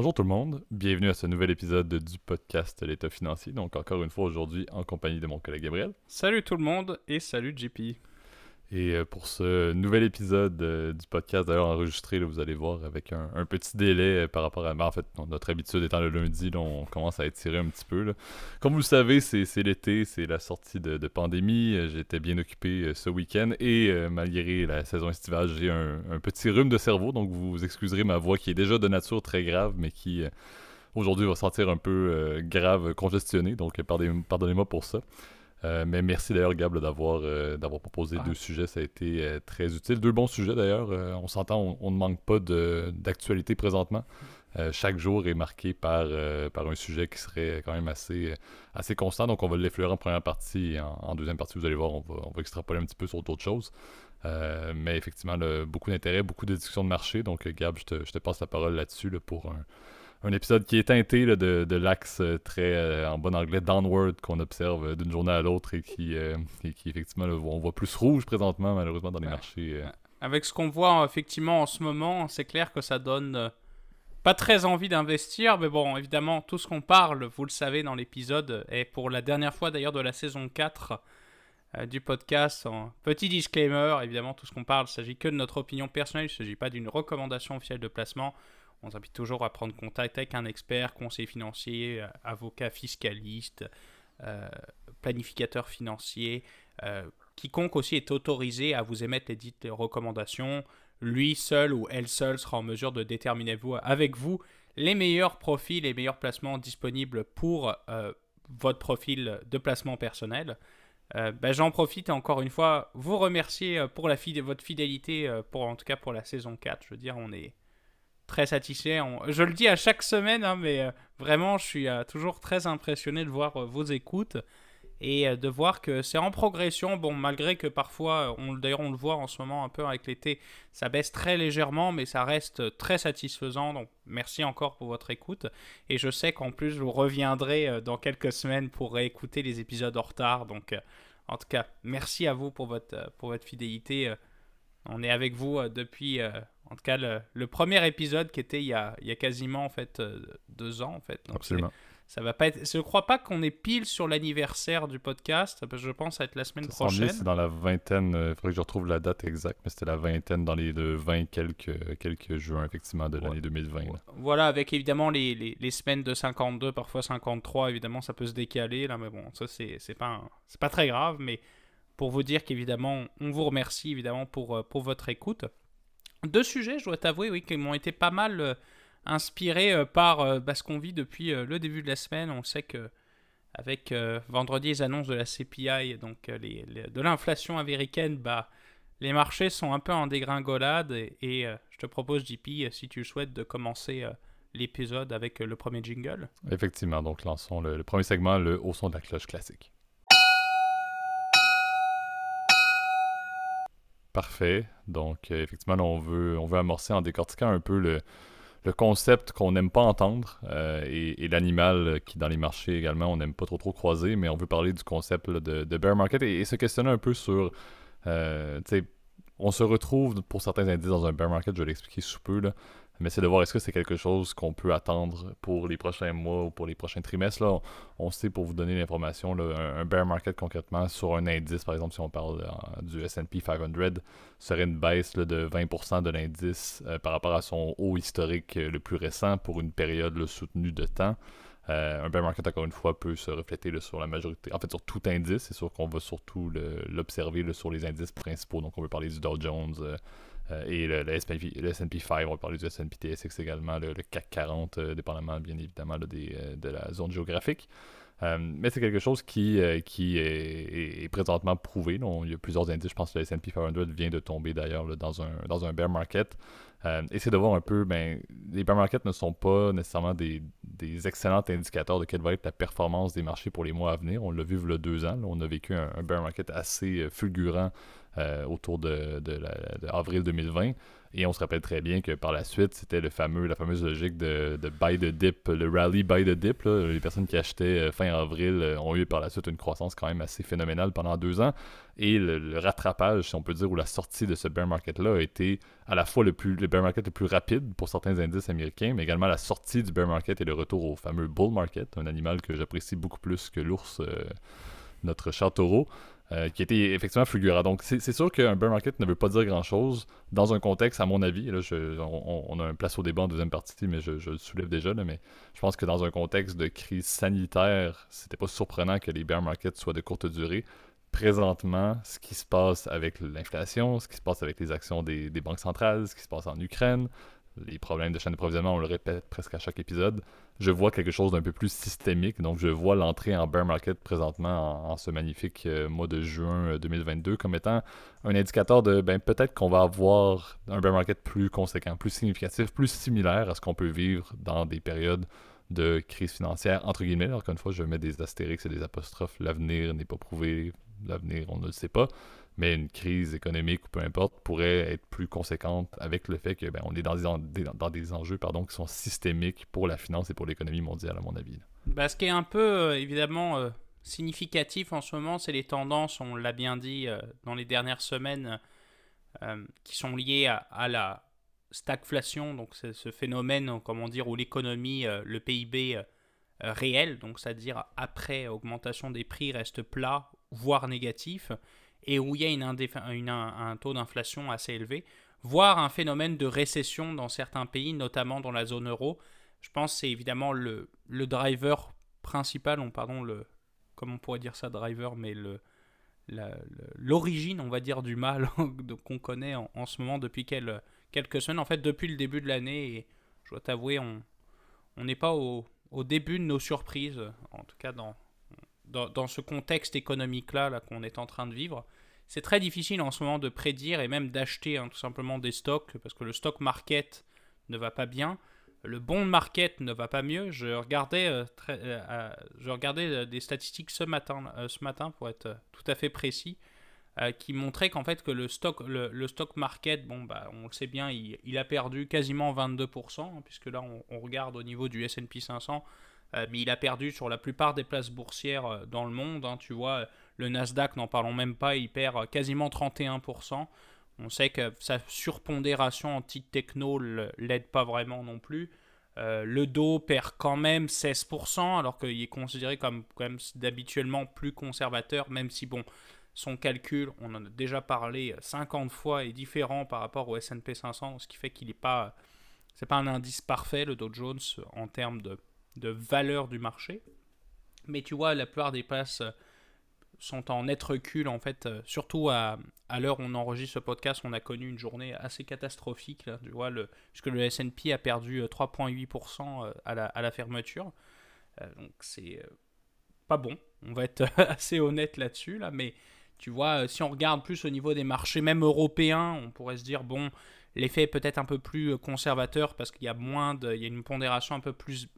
Bonjour tout le monde, bienvenue à ce nouvel épisode du podcast L'État financier. Donc encore une fois aujourd'hui en compagnie de mon collègue Gabriel. Salut tout le monde et salut JP. Et euh, pour ce nouvel épisode euh, du podcast, d'ailleurs enregistré, vous allez voir avec un, petit délai euh, par rapport à. Ben, en fait, notre habitude étant le lundi, on commence à étirer un petit peu. Comme vous le savez, c'est l'été, c'est la sortie de, pandémie. J'étais bien occupé ce week-end et malgré la saison estivale, j'ai un, petit rhume de cerveau. Donc vous excuserez ma voix qui est déjà de nature très grave, mais qui aujourd'hui va sentir un peu grave, congestionnée. Donc pardonnez-moi pour ça. Euh, mais merci d'ailleurs, Gab, d'avoir euh, d'avoir proposé deux sujets. Ça a été euh, très utile. Deux bons sujets d'ailleurs. on s'entend, on, ne manque pas d'actualité présentement. chaque jour est marqué par, par un sujet qui serait quand même assez, assez constant. Donc, on va l'effleurer en première partie et en, deuxième partie, vous allez voir, on va, on va extrapoler un petit peu sur d'autres choses. mais effectivement, beaucoup d'intérêt, beaucoup de discussions de marché. Donc, Gab, je te, je te passe la parole là-dessus pour un, un épisode qui est teinté de, de l'axe euh, très, euh, en bon anglais, downward qu'on observe euh, d'une journée à l'autre et qui, qui effectivement, on voit plus rouge présentement, malheureusement, dans les marchés. Avec ce qu'on voit effectivement en ce moment, c'est clair que ça donne pas très envie d'investir, mais bon, évidemment, tout ce qu'on parle, vous le savez dans l'épisode, est pour la dernière fois d'ailleurs de la saison 4 du podcast. petit disclaimer, évidemment, tout ce qu'on parle, il ne s'agit que de notre opinion personnelle, il ne s'agit pas d'une recommandation officielle de placement. On invite toujours à prendre contact avec un expert, conseiller financier, euh, avocat fiscaliste, euh, planificateur financier. Euh, quiconque aussi est autorisé à vous émettre les dites recommandations. Lui seul ou elle seule sera en mesure de déterminer avec vous les meilleurs profils, les meilleurs placements disponibles pour votre profil de placement personnel. Ben, j'en profite encore une fois, vous remercier pour votre fidélité, pour, en tout cas pour la saison 4. Je veux dire, on est, très satisfait. Je le dis à chaque semaine, hein, mais euh, vraiment, je suis euh, toujours très impressionné de voir euh, vos écoutes et de voir que c'est en progression. Bon, malgré que parfois, d'ailleurs, on le voit en ce moment un peu avec l'été, ça baisse très légèrement, mais ça reste très satisfaisant. Donc, merci encore pour votre écoute. Et je sais qu'en plus, vous reviendrez dans quelques semaines pour réécouter les épisodes en retard. Donc, en tout cas, merci à vous pour votre fidélité. On est avec vous depuis en tout cas, le, premier épisode qui était il y a, il y a quasiment en fait euh, deux ans en fait. Absolument. Ça va pas être. Je crois pas qu'on est pile sur l'anniversaire du podcast. Parce que je pense être la semaine prochaine. C'est dans la vingtaine. Euh, il faudrait que je retrouve la date exacte, mais c'était la vingtaine dans les de 20 quelques quelques juin effectivement de l'année 2020. Voilà, avec évidemment les, les, les, semaines de 52, parfois 53. Évidemment, ça peut se décaler là, mais bon, ça c'est c'est pas c'est pas très grave, mais pour vous dire qu'évidemment, on vous remercie évidemment pour euh, pour votre écoute. Deux sujets, je dois t'avouer, oui, qui m'ont été pas mal euh, inspirés euh, par euh, bah, ce qu'on vit depuis le début de la semaine. On sait que avec vendredi les annonces de la CPI, donc de l'inflation américaine, bah, les marchés sont un peu en dégringolade. Et, je te propose, JP, si tu souhaites, de commencer l'épisode avec le premier jingle. Effectivement, donc lançons le, le premier segment, le haut son de la cloche classique. Parfait. Donc, euh, effectivement, on, veut, on veut amorcer en décortiquant un peu le, concept qu'on n'aime pas entendre euh, et, l'animal qui, dans les marchés également, on n'aime pas trop trop croiser, mais on veut parler du concept de, bear market et, se questionner un peu sur. Euh, on se retrouve pour certains indices dans un bear market, je vais l'expliquer sous peu, là, mais c'est de voir est-ce que c'est quelque chose qu'on peut attendre pour les prochains mois ou pour les prochains trimestres. Là, on, sait, pour vous donner l'information, un, bear market concrètement sur un indice, par exemple, si on parle euh, du SP 500, serait une baisse de 20% de l'indice euh, par rapport à son haut historique euh, le plus récent pour une période soutenue de temps. un bear market, encore une fois, peut se refléter sur la majorité, en fait sur tout indice. C'est sûr qu'on va surtout l'observer sur les indices principaux. Donc on veut parler du Dow Jones, et le, le S&P 5, on va parler du S&P TSX également, le, CAC 40, euh, dépendamment bien évidemment euh, de la zone géographique. mais c'est quelque chose qui, est, présentement prouvé. il y a plusieurs indices. Je pense que le S&P 500 vient de tomber d'ailleurs dans, un, bear market. et c'est de voir un peu, ben, les bear markets ne sont pas nécessairement des, excellents indicateurs de quelle va être la performance des marchés pour les mois à venir. On l'a vu il y a deux ans. on a vécu un bear market assez fulgurant euh, autour de, avril 2020. Et on se rappelle très bien que par la suite, c'était le fameux, la fameuse logique de, buy the dip, le rally buy the dip. Les personnes qui achetaient euh, fin avril euh, ont eu par la suite une croissance quand même assez phénoménale pendant deux ans. Et le, rattrapage, si on peut dire, ou la sortie de ce bear market-là a été à la fois le, plus, le bear market le plus rapide pour certains indices américains, mais également la sortie du bear market et le retour au fameux bull market, un animal que j'apprécie beaucoup plus que l'ours, notre chat taureau. Euh, qui était effectivement fulgurant. Donc, c'est sûr qu'un bear market ne veut pas dire grand-chose dans un contexte, à mon avis, là, on, a un place au débat en deuxième partie, mais je, le soulève déjà, là, mais je pense que dans un contexte de crise sanitaire, c'était pas surprenant que les bear markets soient de courte durée. Présentement, ce qui se passe avec l'inflation, ce qui se passe avec les actions des, des banques centrales, ce qui se passe en Ukraine, les problèmes de chaîne d'approvisionnement, on le répète presque à chaque épisode, je vois quelque chose d'un peu plus systémique. Donc, je vois l'entrée en bear market présentement en, ce magnifique euh, mois de juin 2022 euh, comme étant un indicateur de ben, peut-être qu'on va avoir un bear market plus conséquent, plus significatif, plus similaire à ce qu'on peut vivre dans des périodes de crise financière, entre guillemets. Alors qu'une fois, je mets des astérix et des apostrophes. L'avenir n'est pas prouvé, l'avenir, on ne le sait pas mais une crise économique ou peu importe pourrait être plus conséquente avec le fait que ben, on est dans des, dans des enjeux pardon, qui sont systémiques pour la finance et pour l'économie mondiale, à mon avis. Bah, ce qui est un peu, euh, évidemment, euh, significatif en ce moment, c'est les tendances, on l'a bien dit euh, dans les dernières semaines, qui sont liées à, la stagflation, donc c'est ce phénomène, comment dire, où l'économie, le PIB réel, donc c'est-à-dire après augmentation des prix, reste plat, voire négatif et où il y a une un, taux d'inflation assez élevé, voire un phénomène de récession dans certains pays, notamment dans la zone euro. Je pense que c'est évidemment le, le, driver principal, on, pardon, le, comment on pourrait dire ça, driver, mais l'origine, on va dire, du mal qu'on connaît en, ce moment depuis quelques semaines. En fait, depuis le début de l'année, et je dois t'avouer, on n'est pas au, au, début de nos surprises, en tout cas dans, dans, ce contexte économique-là -là, qu'on est en train de vivre, c'est très difficile en ce moment de prédire et même d'acheter hein, tout simplement des stocks parce que le stock market ne va pas bien. Le bond market ne va pas mieux. Je regardais, euh, euh, euh, je regardais des statistiques ce matin, ce matin pour être tout à fait précis, qui montraient qu'en fait que le stock, le, stock market, bon bah on le sait bien, il, a perdu quasiment 22%, hein, puisque là on, on, regarde au niveau du S&P 500, euh, mais il a perdu sur la plupart des places boursières euh, dans le monde. Hein, tu vois, le Nasdaq, n'en parlons même pas, il perd euh, quasiment 31%. On sait que sa surpondération en titre techno l'aide pas vraiment non plus. le Dow perd quand même 16%, alors qu'il est considéré comme d'habituellement plus conservateur, même si bon, son calcul, on en a déjà parlé 50 fois, est différent par rapport au S&P 500, ce qui fait qu'il n'est pas, c'est pas un indice parfait le Dow Jones en termes de de valeur du marché. Mais tu vois, la plupart des places euh, sont en net recul, en fait, euh, surtout à, à l'heure où on enregistre ce podcast, on a connu une journée assez catastrophique, tu vois, le, puisque le S&P a perdu 3,8% euh, à la, à la fermeture. donc c'est pas bon, on va être assez honnête là-dessus, là, mais tu vois, si on regarde plus au niveau des marchés, même européens, on pourrait se dire, bon, l'effet est peut-être un peu plus conservateur parce qu'il y a moins de, il y a une pondération un peu plus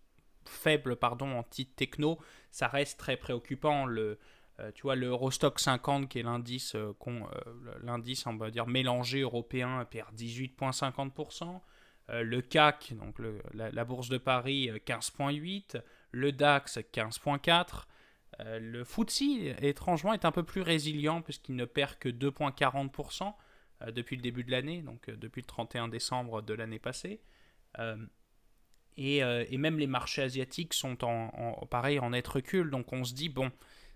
faible pardon, en titre techno, ça reste très préoccupant. Le, euh, tu vois, le Eurostock 50, qui est l'indice, euh, euh, l'indice on va dire, mélangé européen, perd 18,50%. le CAC, donc la, bourse de Paris, 15,8%. Le DAX, 15,4%. le FTSE, étrangement, est un peu plus résilient puisqu'il ne perd que 2,40% depuis le début de l'année, donc depuis le 31 décembre de l'année passée. Euh, et, même les marchés asiatiques sont en, pareil en net recul. Donc on se dit, bon,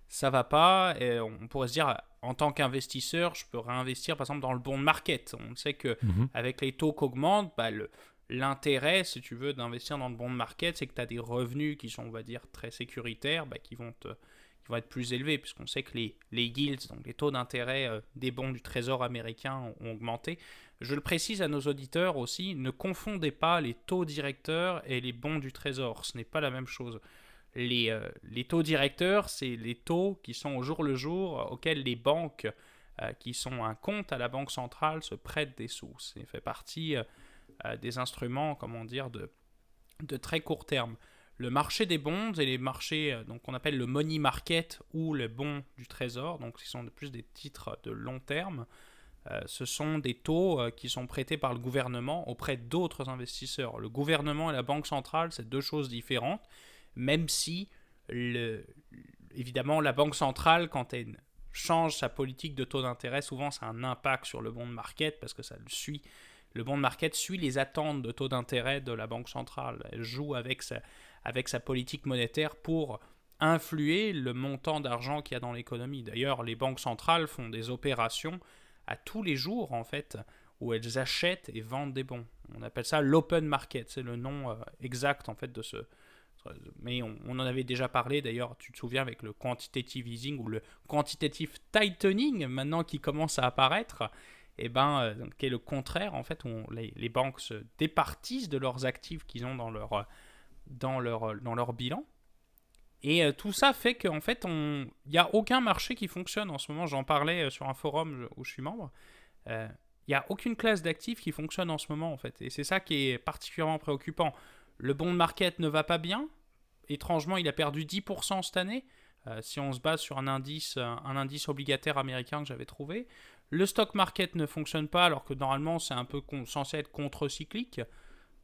ça va pas. Et on pourrait se dire, en tant qu'investisseur, je peux réinvestir par exemple dans le bond market. On sait que mhm. avec les taux qu'augmentent, bah, l'intérêt, si tu veux, d'investir dans le bond market, c'est que tu as des revenus qui sont, on va dire, très sécuritaires, bah, qui, vont qui vont être plus élevés, puisqu'on sait que les, les yields, donc les taux d'intérêt euh, des bons du Trésor américain ont augmenté. Je le précise à nos auditeurs aussi, ne confondez pas les taux directeurs et les bons du Trésor. Ce n'est pas la même chose. Les, euh, les taux directeurs, c'est les taux qui sont au jour le jour auxquels les banques euh, qui sont un compte à la Banque centrale se prêtent des sous. Ça fait partie euh, des instruments, comment dire, de, très court terme. Le marché des bonds et les marchés donc qu'on appelle le money market ou le bon du trésor, donc qui sont plus des titres de long terme, euh, ce sont des taux euh, qui sont prêtés par le gouvernement auprès d'autres investisseurs. Le gouvernement et la Banque centrale, c'est deux choses différentes, même si, évidemment, la Banque centrale, quand elle change sa politique de taux d'intérêt, souvent ça a un impact sur le bond market parce que ça le suit. Le bond market suit les attentes de taux d'intérêt de la Banque centrale. Elle joue avec sa, avec sa politique monétaire pour influer le montant d'argent qu'il y a dans l'économie. D'ailleurs, les banques centrales font des opérations à tous les jours, en fait, où elles achètent et vendent des bons. On appelle ça l'open market, c'est le nom euh, exact, en fait, de ce... Mais on, on en avait déjà parlé, d'ailleurs, tu te souviens, avec le quantitative easing ou le quantitative tightening, maintenant qui commence à apparaître, et eh ben, euh, qui est le contraire, en fait, où les, les, banques se départissent de leurs actifs qu'ils ont dans leur, dans leur, dans leur bilan et euh, tout ça fait qu'en fait, il n'y a aucun marché qui fonctionne en ce moment. J'en parlais euh, sur un forum où je suis membre. Euh, il n'y a aucune classe d'actifs qui fonctionne en ce moment, en fait. Et c'est ça qui est particulièrement préoccupant. Le bond market ne va pas bien. Étrangement, il a perdu 10% cette année. si on se base sur un indice, un indice obligataire américain que j'avais trouvé. Le stock market ne fonctionne pas alors que normalement c'est un peu censé être contre-cyclique.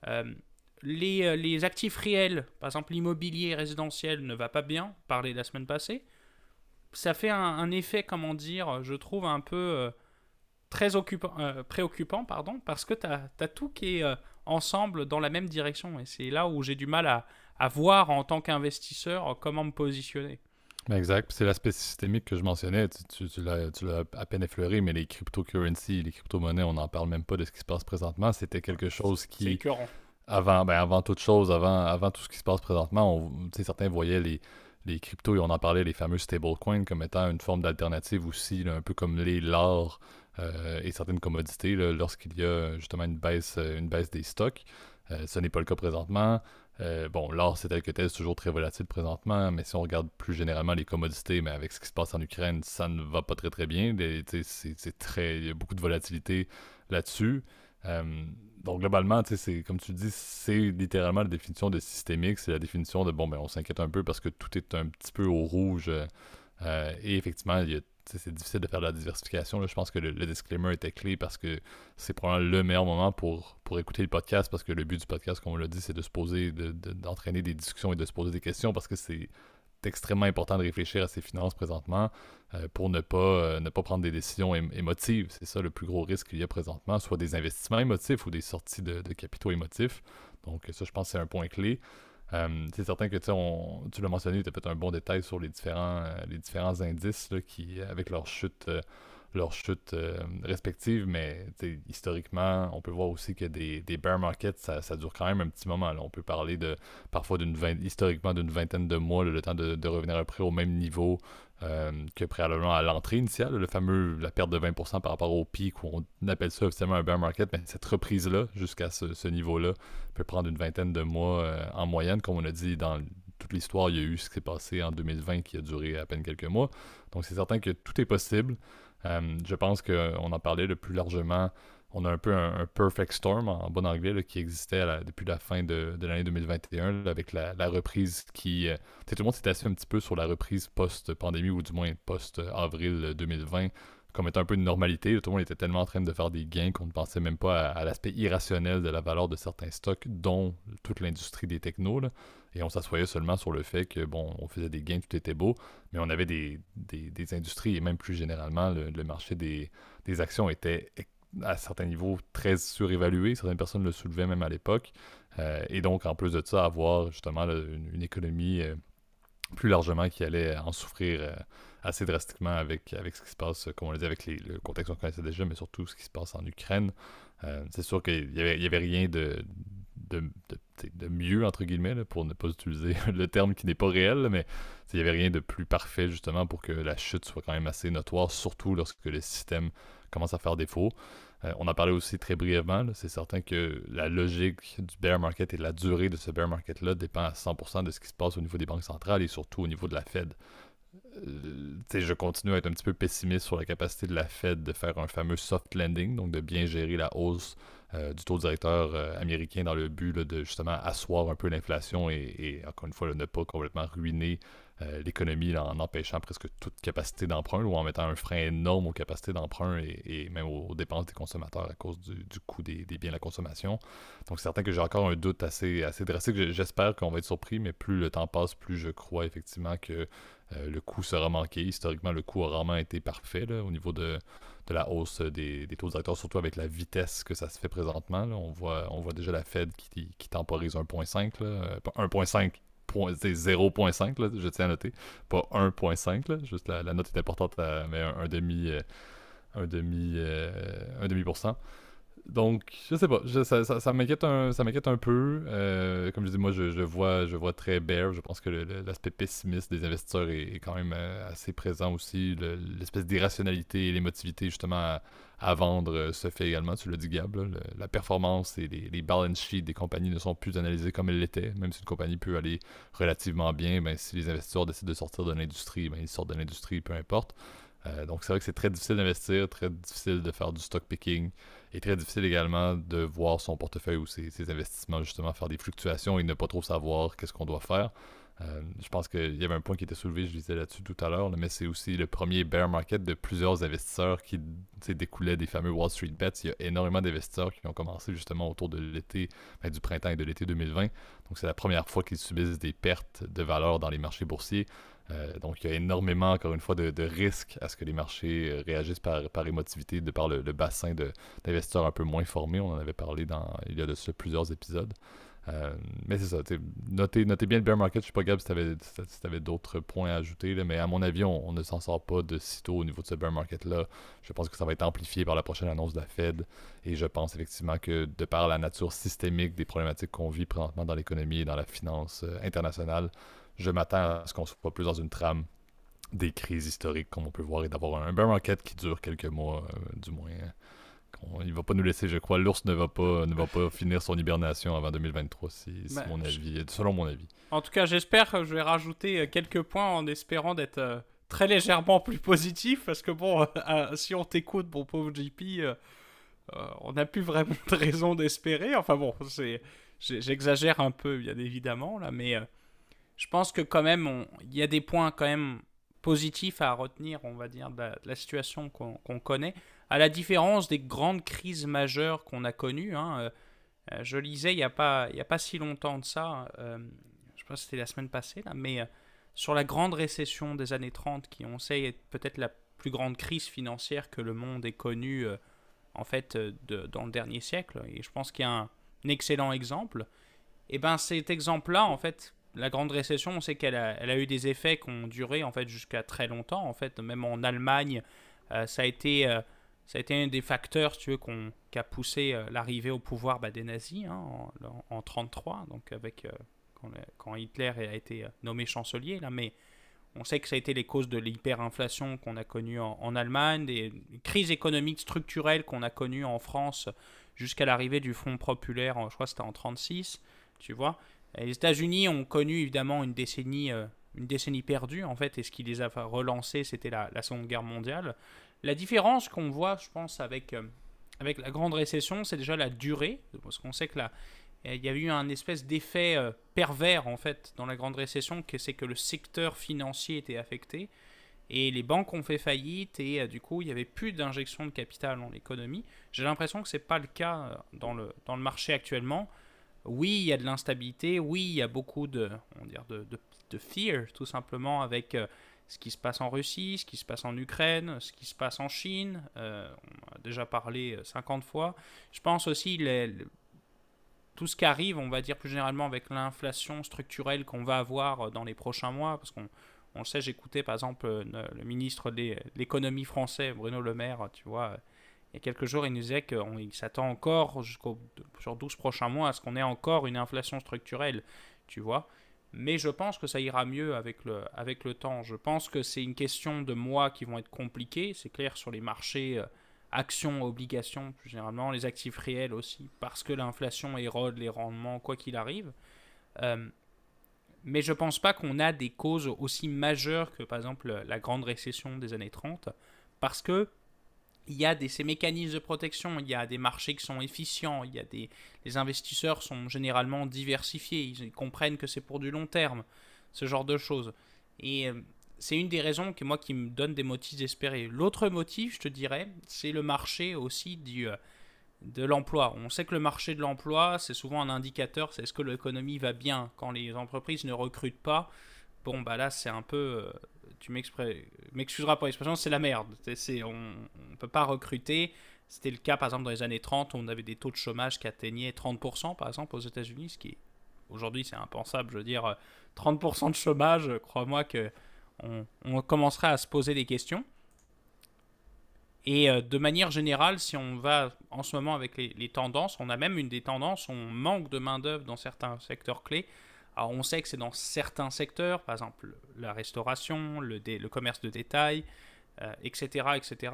Euh, les, actifs réels, par exemple l'immobilier résidentiel ne va pas bien, parlé la semaine passée. Ça fait un, effet, comment dire, je trouve un peu euh, très occupant, euh, préoccupant, pardon, parce que tu as, tout qui est ensemble dans la même direction. Et c'est là où j'ai du mal à, voir en tant qu'investisseur comment me positionner. Ben, exact. C'est l'aspect systémique que je mentionnais. Tu, tu, l'as à peine effleuré, mais les cryptocurrencies, les crypto-monnaies, on n'en parle même pas de ce qui se passe présentement. C'était quelque chose qui. C'est avant, ben avant toute chose, avant, avant tout ce qui se passe présentement, certains voyaient les, les cryptos, et on en parlait, les fameux stablecoins, comme étant une forme d'alternative aussi, un peu comme les l'or euh, et certaines commodités, lorsqu'il y a justement une baisse, euh, une baisse des stocks. Euh, ce n'est pas le cas présentement. bon, l'or, c'est tel que tel, c'est toujours très volatile présentement, mais si on regarde plus généralement les commodités, mais avec ce qui se passe en Ukraine, ça ne va pas très très bien. Il y a beaucoup de volatilité là-dessus. Donc, globalement, comme tu dis, c'est littéralement la définition de systémique. C'est la définition de bon, ben, on s'inquiète un peu parce que tout est un petit peu au rouge. Euh, et effectivement, c'est difficile de faire de la diversification. Je pense que le, disclaimer était clé parce que c'est probablement le meilleur moment pour, pour écouter le podcast parce que le but du podcast, comme on l'a dit, c'est de se poser, d'entraîner des discussions et de se poser des questions parce que c'est extrêmement important de réfléchir à ses finances présentement euh, pour ne pas, euh, ne pas prendre des décisions émotives. C'est ça le plus gros risque qu'il y a présentement, soit des investissements émotifs ou des sorties de, capitaux émotifs. Donc ça, je pense que c'est un point clé. Euh, c'est certain que tu l'as mentionné, tu as fait un bon détail sur les différents, les différents indices qui, avec leur chute leurs chutes euh, respectives, mais historiquement, on peut voir aussi que des, des bear markets, ça, ça, dure quand même un petit moment. Là. On peut parler de parfois d'une historiquement d'une vingtaine de mois, le temps de, de, revenir à peu au même niveau euh, que préalablement à l'entrée initiale, le fameux la perte de 20% par rapport au pic, où on appelle ça officiellement un bear market, mais cette reprise-là, jusqu'à ce, ce niveau-là, peut prendre une vingtaine de mois euh, en moyenne, comme on a dit dans toute l'histoire, il y a eu ce qui s'est passé en 2020 qui a duré à peine quelques mois. Donc c'est certain que tout est possible. Euh, je pense qu'on en parlait le plus largement. On a un peu un, perfect storm en, bon anglais qui existait depuis la fin de, l'année 2021 avec la, reprise qui. Euh, tout le monde s'est assis un petit peu sur la reprise post-pandémie ou du moins post-avril 2020 comme étant un peu une normalité. Tout le monde était tellement en train de faire des gains qu'on ne pensait même pas à, l'aspect irrationnel de la valeur de certains stocks, dont toute l'industrie des technos. Et on s'assoyait seulement sur le fait que, bon, on faisait des gains, tout était beau, mais on avait des, des, industries et même plus généralement, le, marché des, des, actions était à certains niveaux très surévalué. Certaines personnes le soulevaient même à l'époque. Euh, et donc, en plus de ça, avoir justement une, économie euh, plus largement qui allait en souffrir. Euh, assez drastiquement avec, avec ce qui se passe, comme on l'a dit, avec le contexte qu'on connaissait déjà, mais surtout ce qui se passe en Ukraine. C'est sûr qu'il n'y avait, avait rien de, de, mieux, entre guillemets, pour ne pas utiliser le terme qui n'est pas réel, mais il n'y avait rien de plus parfait, justement, pour que la chute soit quand même assez notoire, surtout lorsque le système commence à faire défaut. Euh, on en parlait aussi très brièvement. C'est certain que la logique du bear market et la durée de ce bear market-là dépend à 100% de ce qui se passe au niveau des banques centrales et surtout au niveau de la Fed. Euh, je continue à être un petit peu pessimiste sur la capacité de la Fed de faire un fameux soft landing, donc de bien gérer la hausse du taux directeur américain dans le but de justement asseoir un peu l'inflation et, encore une fois, ne pas complètement ruiner euh, l'économie en empêchant presque toute capacité d'emprunt ou en mettant un frein énorme aux capacités d'emprunt et, même aux, dépenses des consommateurs à cause du, coût des, biens de la consommation. Donc c'est certain que j'ai encore un doute assez, assez drastique. J'espère qu'on va être surpris, mais plus le temps passe, plus je crois effectivement que euh, le coût sera manqué. Historiquement, le coût a rarement été parfait au niveau de, la hausse des, taux directeurs, surtout avec la vitesse que ça se fait présentement. On, voit, déjà la Fed qui, temporise 1.5. 1.5 c'est 0.5, je tiens à noter. Pas 1.5, juste la, note est importante, mais un, demi, un demi, euh, un demi pour cent. Donc, je sais pas, ça, ça, m'inquiète un, un peu. Euh, comme je dis, moi, je, vois, je vois très bear. Je pense que l'aspect pessimiste des investisseurs est, quand même euh, assez présent aussi. L'espèce d'irrationalité et l'émotivité, justement, à, vendre euh, se fait également. Tu l'as dit, Gab. la performance et les, balance sheets des compagnies ne sont plus analysées comme elles l'étaient. Même si une compagnie peut aller relativement bien, ben, si les investisseurs décident de sortir de l'industrie, ben, ils sortent de l'industrie, peu importe. Donc, c'est vrai que c'est très difficile d'investir, très difficile de faire du stock picking et très difficile également de voir son portefeuille ou ses, investissements justement faire des fluctuations et ne pas trop savoir qu'est-ce qu'on doit faire. Euh, je pense qu'il y avait un point qui était soulevé, je disais là-dessus tout à l'heure, mais c'est aussi le premier bear market de plusieurs investisseurs qui découlaient des fameux Wall Street Bets. Il y a énormément d'investisseurs qui ont commencé justement autour de l'été, ben, du printemps et de l'été 2020. Donc c'est la première fois qu'ils subissent des pertes de valeur dans les marchés boursiers. Euh, donc, il y a énormément, encore une fois, de, risques à ce que les marchés euh, réagissent par, émotivité, de par le, bassin d'investisseurs un peu moins formés. On en avait parlé il y a de ça plusieurs épisodes. Euh, mais c'est ça, notez, notez, bien le bear market. Je sais pas, Gab, si tu avais, d'autres points à ajouter, mais à mon avis, on, ne s'en sort pas de sitôt au niveau de ce bear market-là. Je pense que ça va être amplifié par la prochaine annonce de la Fed. Et je pense effectivement que de par la nature systémique des problématiques qu'on vit présentement dans l'économie et dans la finance internationale, je m'attends à ce qu'on soit plus dans une trame des crises historiques, comme on peut voir, et d'avoir un bear market qui dure quelques mois, euh, du moins. Il il va pas nous laisser, je crois. L'ours ne va pas ne va pas finir son hibernation avant 2023, si, ben, mon avis, selon mon avis. En tout cas, j'espère que je vais rajouter euh, quelques points en espérant d'être euh, très légèrement plus positif, parce que bon, si on t'écoute, mon pauvre JP, on n'a plus vraiment de raison d'espérer. Enfin bon, c'est j'exagère un peu, bien évidemment là, mais je pense que quand même, il y a des points quand même positifs à retenir, on va dire, de la, situation qu'on connaît, à la différence des grandes crises majeures qu'on a connues. Hein, euh, euh, je lisais il n'y a, pas, a pas si longtemps de ça, euh, je pense que c'était la semaine passée, là, mais sur la grande récession des années 30, qui on sait est peut-être la plus grande crise financière que le monde ait connue en fait dans le dernier siècle, et je pense qu'il y a un, un excellent exemple. Et ben cet exemple-là, en fait, la grande récession, on sait qu'elle a, elle a, eu des effets qui ont duré en fait jusqu'à très longtemps. En fait, même en Allemagne, euh, ça a été euh, ça a été un des facteurs, tu veux, qui a poussé euh, l'arrivée au pouvoir bah, des nazis hein, en, 1933, donc avec quand, Hitler a été nommé chancelier là. Mais on sait que ça a été les causes de l'hyperinflation qu'on a connue en, Allemagne, des crises économiques structurelles qu'on a connues en France jusqu'à l'arrivée du Front populaire, je crois que c'était en 1936, tu vois. Les États-Unis ont connu évidemment une décennie, euh, une décennie perdue en fait, et ce qui les a relancés, c'était la, Seconde Guerre mondiale. La différence qu'on voit, je pense, avec, euh, avec la Grande Récession, c'est déjà la durée, parce qu'on sait que là, il y a eu un espèce d'effet euh, pervers en fait dans la Grande Récession, c'est que le secteur financier était affecté et les banques ont fait faillite et du coup il n'y avait plus d'injection de capital dans l'économie. J'ai l'impression que ce n'est pas le cas dans le, dans le marché actuellement oui, il y a de l'instabilité, oui, il y a beaucoup de, on dire, de, de, fear, tout simplement, avec euh, ce qui se passe en Russie, ce qui se passe en Ukraine, ce qui se passe en Chine. Euh, on a déjà parlé 50 euh, fois. Je pense aussi les, tout ce qui arrive, on va dire plus généralement avec l'inflation structurelle qu'on va avoir dans les prochains mois, parce qu'on on le sait, j'écoutais par exemple le ministre de l'économie français, Bruno Le Maire, tu vois, il y a quelques jours, il nous disait qu'il s'attend encore, jusqu'au, sur 12 prochains mois, à ce qu'on ait encore une inflation structurelle, tu vois. Mais je pense que ça ira mieux avec le, avec le temps. Je pense que c'est une question de mois qui vont être compliqués. C'est clair sur les marchés euh, actions, obligations, plus généralement, les actifs réels aussi, parce que l'inflation érode les rendements, quoi qu'il arrive. Euh, mais je pense pas qu'on a des causes aussi majeures que, par exemple, la grande récession des années 30, parce que il y a des, ces mécanismes de protection, il y a des marchés qui sont efficients, il y a des, les investisseurs sont généralement diversifiés, ils, comprennent que c'est pour du long terme, ce genre de choses. Et euh, c'est une des raisons que moi qui me donne des motifs d'espérer. L'autre motif, je te dirais, c'est le marché aussi du, euh, de l'emploi. On sait que le marché de l'emploi, c'est souvent un indicateur, c'est est-ce que l'économie va bien quand les entreprises ne recrutent pas. Bon, bah là, c'est un peu, euh, tu m'excuseras pour l'expression, c'est la merde. C'est, on ne peut pas recruter. C'était le cas, par exemple, dans les années 30, où on avait des taux de chômage qui atteignaient 30%, par exemple, aux États-Unis, ce qui aujourd'hui, c'est impensable. Je veux dire, 30% de chômage, crois-moi que on, commencerait à se poser des questions. Et euh, de manière générale, si on va en ce moment avec les, tendances, on a même une des tendances, on manque de main-d'œuvre dans certains secteurs clés. Alors on sait que c'est dans certains secteurs, par exemple la restauration, le, commerce de détail, etc., euh, etc.,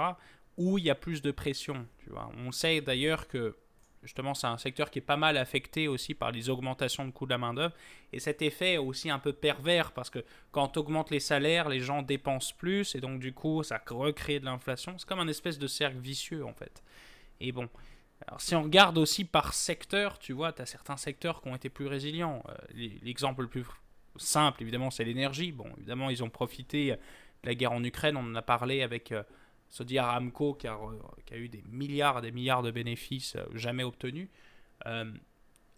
où il y a plus de pression. Tu vois. On sait d'ailleurs que justement c'est un secteur qui est pas mal affecté aussi par les augmentations de coûts de la main-d'œuvre. Et cet effet est aussi un peu pervers parce que quand on augmente les salaires, les gens dépensent plus et donc du coup ça recrée de l'inflation. C'est comme un espèce de cercle vicieux en fait. Et bon, alors, si on regarde aussi par secteur, tu vois, tu as certains secteurs qui ont été plus résilients. Euh, l'exemple le plus simple, évidemment, c'est l'énergie. Bon, évidemment, ils ont profité de la guerre en Ukraine. On en a parlé avec euh, Saudi Aramco qui a, eu des milliards et des milliards de bénéfices euh, jamais obtenus.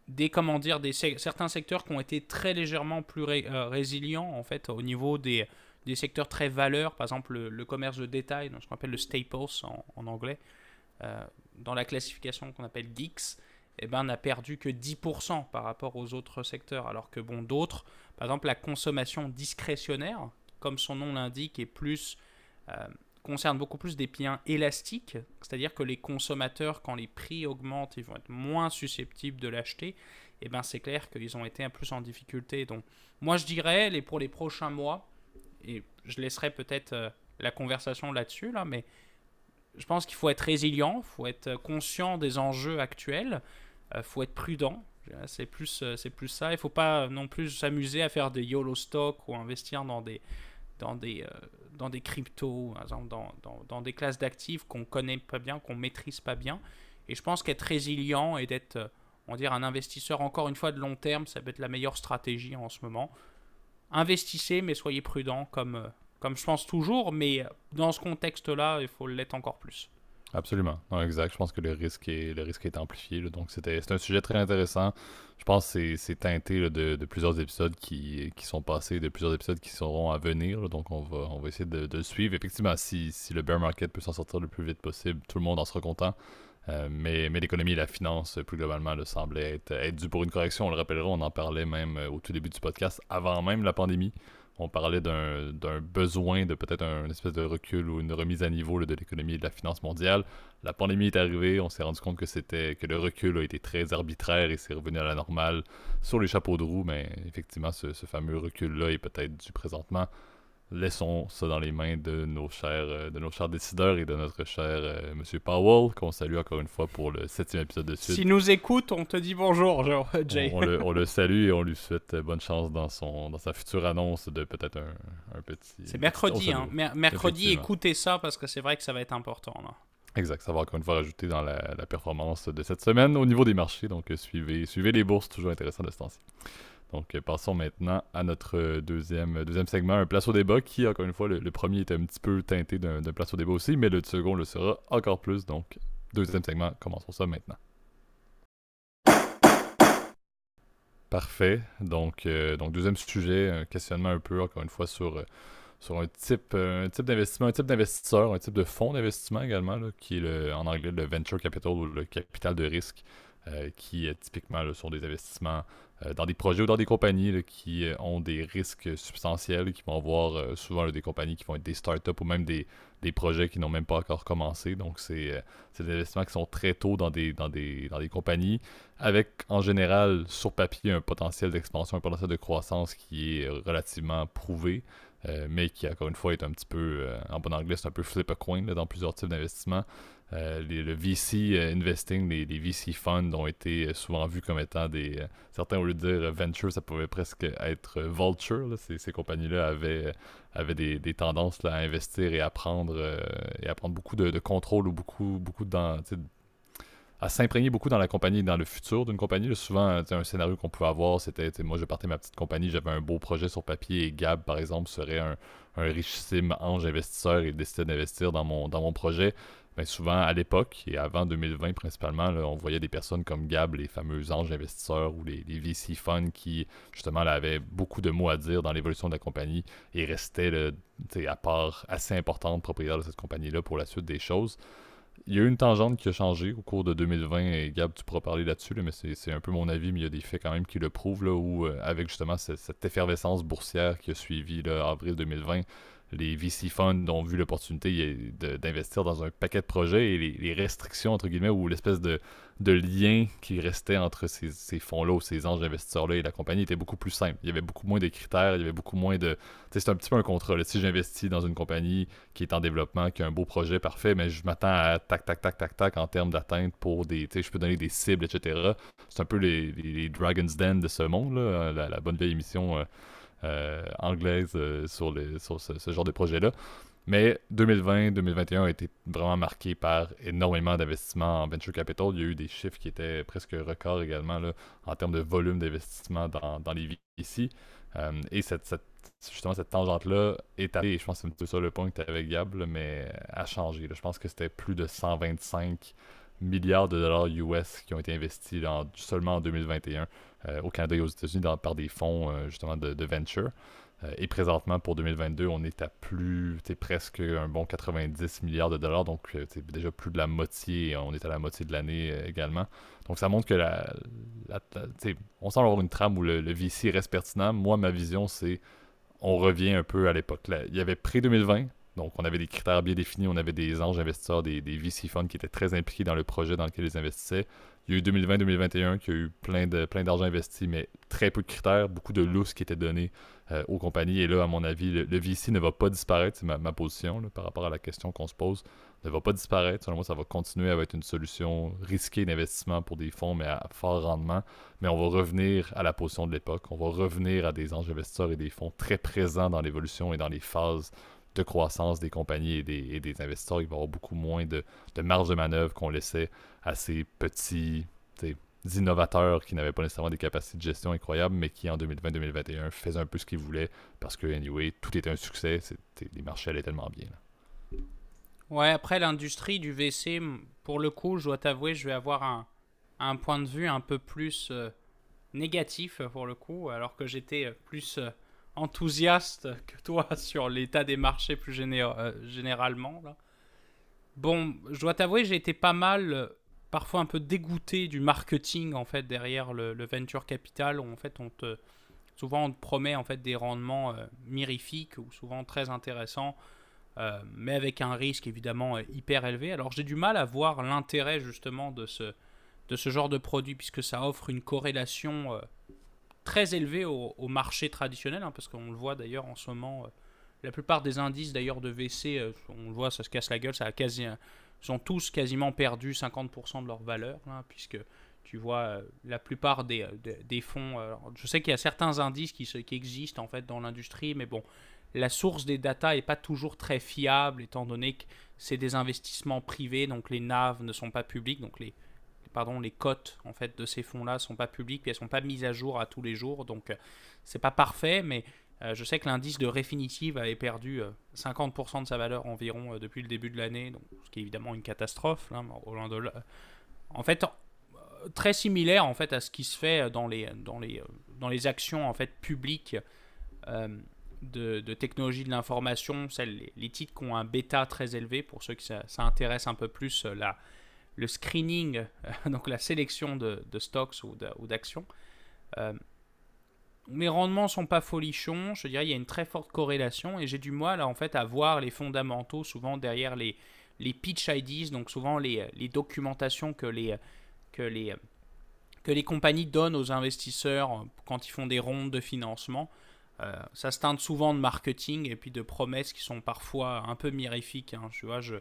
des, comment dire, des, certains secteurs qui ont été très légèrement plus résilients, en fait, au niveau des, des secteurs très valeurs. Par exemple, le, commerce de détail, donc ce qu'on appelle le staples en anglais dans la classification qu'on appelle Geeks, eh ben, n'a perdu que 10% par rapport aux autres secteurs. Alors que bon, d'autres, par exemple la consommation discrétionnaire, comme son nom l'indique, est plus, euh, concerne beaucoup plus des biens élastiques, c'est-à-dire que les consommateurs, quand les prix augmentent, ils vont être moins susceptibles de l'acheter. Et eh ben, c'est clair qu'ils ont été un plus en difficulté. Donc, moi, je dirais, pour les prochains mois, et je laisserai peut-être euh, la conversation là-dessus, là, mais je pense qu'il faut être résilient, il faut être conscient des enjeux actuels, il euh, faut être prudent. C'est plus, euh, c'est plus ça. Il ne faut pas non plus s'amuser à faire des YOLO stocks ou investir dans des, dans des, euh, dans des cryptos, dans, dans, dans des classes d'actifs qu'on connaît pas bien, qu'on maîtrise pas bien. Et je pense qu'être résilient et d'être, on un investisseur encore une fois de long terme, ça peut être la meilleure stratégie en ce moment. Investissez, mais soyez prudent comme, comme je pense toujours, mais dans ce contexte-là, il faut l'être encore plus. Absolument. Exact. Je pense que le risque est, amplifié. donc, c'était un sujet très intéressant. Je pense que c'est teinté de, plusieurs épisodes qui, sont passés, de plusieurs épisodes qui seront à venir. donc, on va, essayer de, suivre. Effectivement, si, le bear market peut s'en sortir le plus vite possible, tout le monde en sera content. Euh, mais, l'économie et la finance, plus globalement, le semblaient être, être dû pour une correction. On le rappellera, on en parlait même euh, au tout début du podcast, avant même la pandémie on parlait d'un besoin de peut-être un espèce de recul ou une remise à niveau de l'économie et de la finance mondiale. La pandémie est arrivée, on s'est rendu compte que c'était que le recul a été très arbitraire et c'est revenu à la normale sur les chapeaux de roue, mais effectivement, ce, ce fameux recul-là est peut-être dû présentement laissons ça dans les mains de nos chers, euh, de nos chers décideurs et de notre cher euh, Monsieur Powell, qu'on salue encore une fois pour le septième épisode de suite. S'il nous écoute, on te dit bonjour, Jay. On, le, salue et on lui souhaite bonne chance dans, son, dans sa future annonce de peut-être un, petit... C'est mercredi, hein. mercredi, écoutez ça parce que c'est vrai que ça va être important, là. Exact, ça va encore une fois rajouter dans la, performance de cette semaine au niveau des marchés, donc euh, suivez, suivez les bourses, toujours intéressant de ce temps-ci. Donc, euh, passons maintenant à notre euh, deuxième, segment, un place au débat, qui, encore une fois, le, premier est un petit peu teinté d'un place au débat aussi, mais le second le sera encore plus. Donc, deuxième segment, commençons ça maintenant. Parfait. Donc, euh, deuxième sujet, un questionnement un peu, encore une fois, sur, sur un type, un type d'investissement, un type d'investisseur, un type de fonds d'investissement également, qui est le, en anglais le venture capital ou le capital de risque, qui est typiquement sont des investissements euh, dans des projets ou dans des compagnies qui euh, ont des risques substantiels, qui vont avoir euh, souvent des compagnies qui vont être des startups ou même des, des projets qui n'ont même pas encore commencé. Donc, c'est des investissements qui sont très tôt dans des, dans des, dans des compagnies, avec en général sur papier un potentiel d'expansion, un potentiel de croissance qui est relativement prouvé. mais qui, encore une fois, est un petit peu, en bon anglais, c'est un peu flip a coin dans plusieurs types d'investissements. Euh, le VC euh, investing, les, VC funds ont été euh, souvent vus comme étant des. certains, au lieu de dire venture, ça pouvait presque être vulture. Ces, compagnies-là avaient, avaient des, tendances à investir et à prendre, et à prendre beaucoup de, contrôle ou beaucoup, beaucoup dans, à s'imprégner beaucoup dans la compagnie dans le futur d'une compagnie. souvent, un scénario qu'on pouvait avoir, c'était moi, je partais ma petite compagnie, j'avais un beau projet sur papier et Gab, par exemple, serait un, un richissime ange investisseur et décidait d'investir dans mon, dans mon projet. Ben, souvent à l'époque et avant 2020 principalement, on voyait des personnes comme Gab, les fameux anges investisseurs ou les, VC funds qui justement avaient beaucoup de mots à dire dans l'évolution de la compagnie et restaient à part assez importante propriétaire de cette compagnie-là pour la suite des choses. Il y a eu une tangente qui a changé au cours de 2020 et Gab, tu pourras parler là-dessus, mais c'est un peu mon avis, mais il y a des faits quand même qui le prouvent, là, où euh, avec justement cette, cette, effervescence boursière qui a suivi là, avril 2020, les VC funds ont vu l'opportunité d'investir dans un paquet de projets et les, restrictions, entre guillemets, ou l'espèce de, de, lien qui restait entre ces, fonds-là ou ces anges investisseurs-là et la compagnie était beaucoup plus simple. Il y avait beaucoup moins de critères, il y avait beaucoup moins de... C'est un petit peu un contrat. Si j'investis dans une compagnie qui est en développement, qui a un beau projet parfait, mais je m'attends à tac, tac, tac, tac, tac en termes d'atteinte pour des... Je peux donner des cibles, etc. C'est un peu les, Dragon's Den de ce monde, là, la, bonne vieille émission... Euh, euh, anglaise euh, sur, ce, genre de projet-là. Mais 2020-2021 a été vraiment marqué par énormément d'investissements en venture capital. Il y a eu des chiffres qui étaient presque records également là, en termes de volume d'investissement dans, les VC. Euh, et justement, cette tangente-là est allée, je pense que c'est un ça le point que tu avais Gab, mais a changé. Je pense que c'était plus de 125 milliards de dollars US qui ont été investis seulement en 2021 euh, au Canada et aux États-Unis par des fonds euh, justement de, venture. Euh, et présentement, pour 2022, on est à plus, presque un bon 90 milliards de dollars, donc c'est déjà plus de la moitié, on est à la moitié de l'année également. Donc ça montre que la, on semble avoir une trame où le, VC reste pertinent. Moi, ma vision, c'est on revient un peu à l'époque. Il y avait pré-2020, donc, on avait des critères bien définis, on avait des anges investisseurs, des, des, VC funds qui étaient très impliqués dans le projet dans lequel ils investissaient. Il y a eu 2020-2021 qui a eu plein de plein d'argent investi, mais très peu de critères, beaucoup de lousses qui étaient donnés euh, aux compagnies. Et là, à mon avis, le, VC ne va pas disparaître, c'est ma, position par rapport à la question qu'on se pose, ne va pas disparaître. Selon moi, ça va continuer à être une solution risquée d'investissement pour des fonds, mais à fort rendement. Mais on va revenir à la position de l'époque. On va revenir à des anges investisseurs et des fonds très présents dans l'évolution et dans les phases de croissance des compagnies et des, investisseurs, il va y avoir beaucoup moins de, marge de manœuvre qu'on laissait à ces petits innovateurs qui n'avaient pas nécessairement des capacités de gestion incroyables, mais qui en 2020-2021 faisaient un peu ce qu'ils voulaient parce que, anyway, tout était un succès, les marchés allaient tellement bien. Ouais, après l'industrie du VC, pour le coup, je dois t'avouer, je vais avoir un, un, point de vue un peu plus euh, négatif pour le coup, alors que j'étais euh, plus. Euh, enthousiaste que toi sur l'état des marchés plus euh, généralement. Là. Bon, je dois t'avouer, j'ai été pas mal, euh, parfois un peu dégoûté du marketing en fait derrière le, venture capital. Où, en fait, on te, souvent on te promet en fait des rendements euh, mirifiques ou souvent très intéressants, mais avec un risque évidemment hyper élevé. Alors j'ai du mal à voir l'intérêt justement de ce, de ce genre de produit puisque ça offre une corrélation très élevé au, marché traditionnel, hein, parce qu'on le voit d'ailleurs en ce moment. Euh, la plupart des indices d'ailleurs de VC, euh, on le voit, ça se casse la gueule, ça a quasi, ils ont tous quasiment perdu 50% de leur valeur, hein, puisque tu vois euh, la plupart des, fonds. je sais qu'il y a certains indices qui, qui existent en fait dans l'industrie, mais bon, la source des data n'est pas toujours très fiable, étant donné que c'est des investissements privés, donc les NAV ne sont pas publics, donc les, pardon, les cotes en fait de ces fonds-là sont pas publiques, puis elles sont pas mises à jour à tous les jours, donc euh, c'est pas parfait, mais euh, je sais que l'indice de Refinitiv avait perdu 50% euh, de sa valeur environ depuis le début de l'année, ce qui est évidemment une catastrophe. En fait, très similaire en fait à ce qui se fait dans les dans les dans les actions en fait publiques. de, de, technologie de l'information, les, les, titres qui ont un bêta très élevé, pour ceux qui ça, ça intéresse un peu plus la, le screening, euh, donc la sélection de, stocks ou d'actions. Euh, mes rendements sont pas folichons, je dirais il y a une très forte corrélation et j'ai du mal en fait à voir les fondamentaux souvent derrière les, les pitch IDs, donc souvent les, les documentations que les, que, les, que les compagnies donnent aux investisseurs quand ils font des rondes de financement. ça se teinte souvent de marketing et puis de promesses qui sont parfois un peu mirifiques. Hein. Tu vois, je,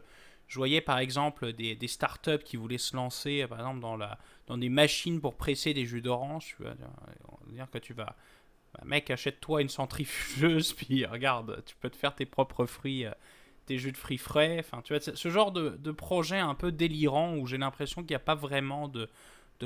je voyais par exemple des, startups qui voulaient se lancer, par exemple, dans, des machines pour presser des jus d'orange. Tu vas dire que tu vas. Bah, mec, achète-toi une centrifugeuse, puis regarde, tu peux te faire tes propres fruits des jus de fruits frais. Tu vois, ce genre de, projet un peu délirant où j'ai l'impression qu'il n'y a pas vraiment de,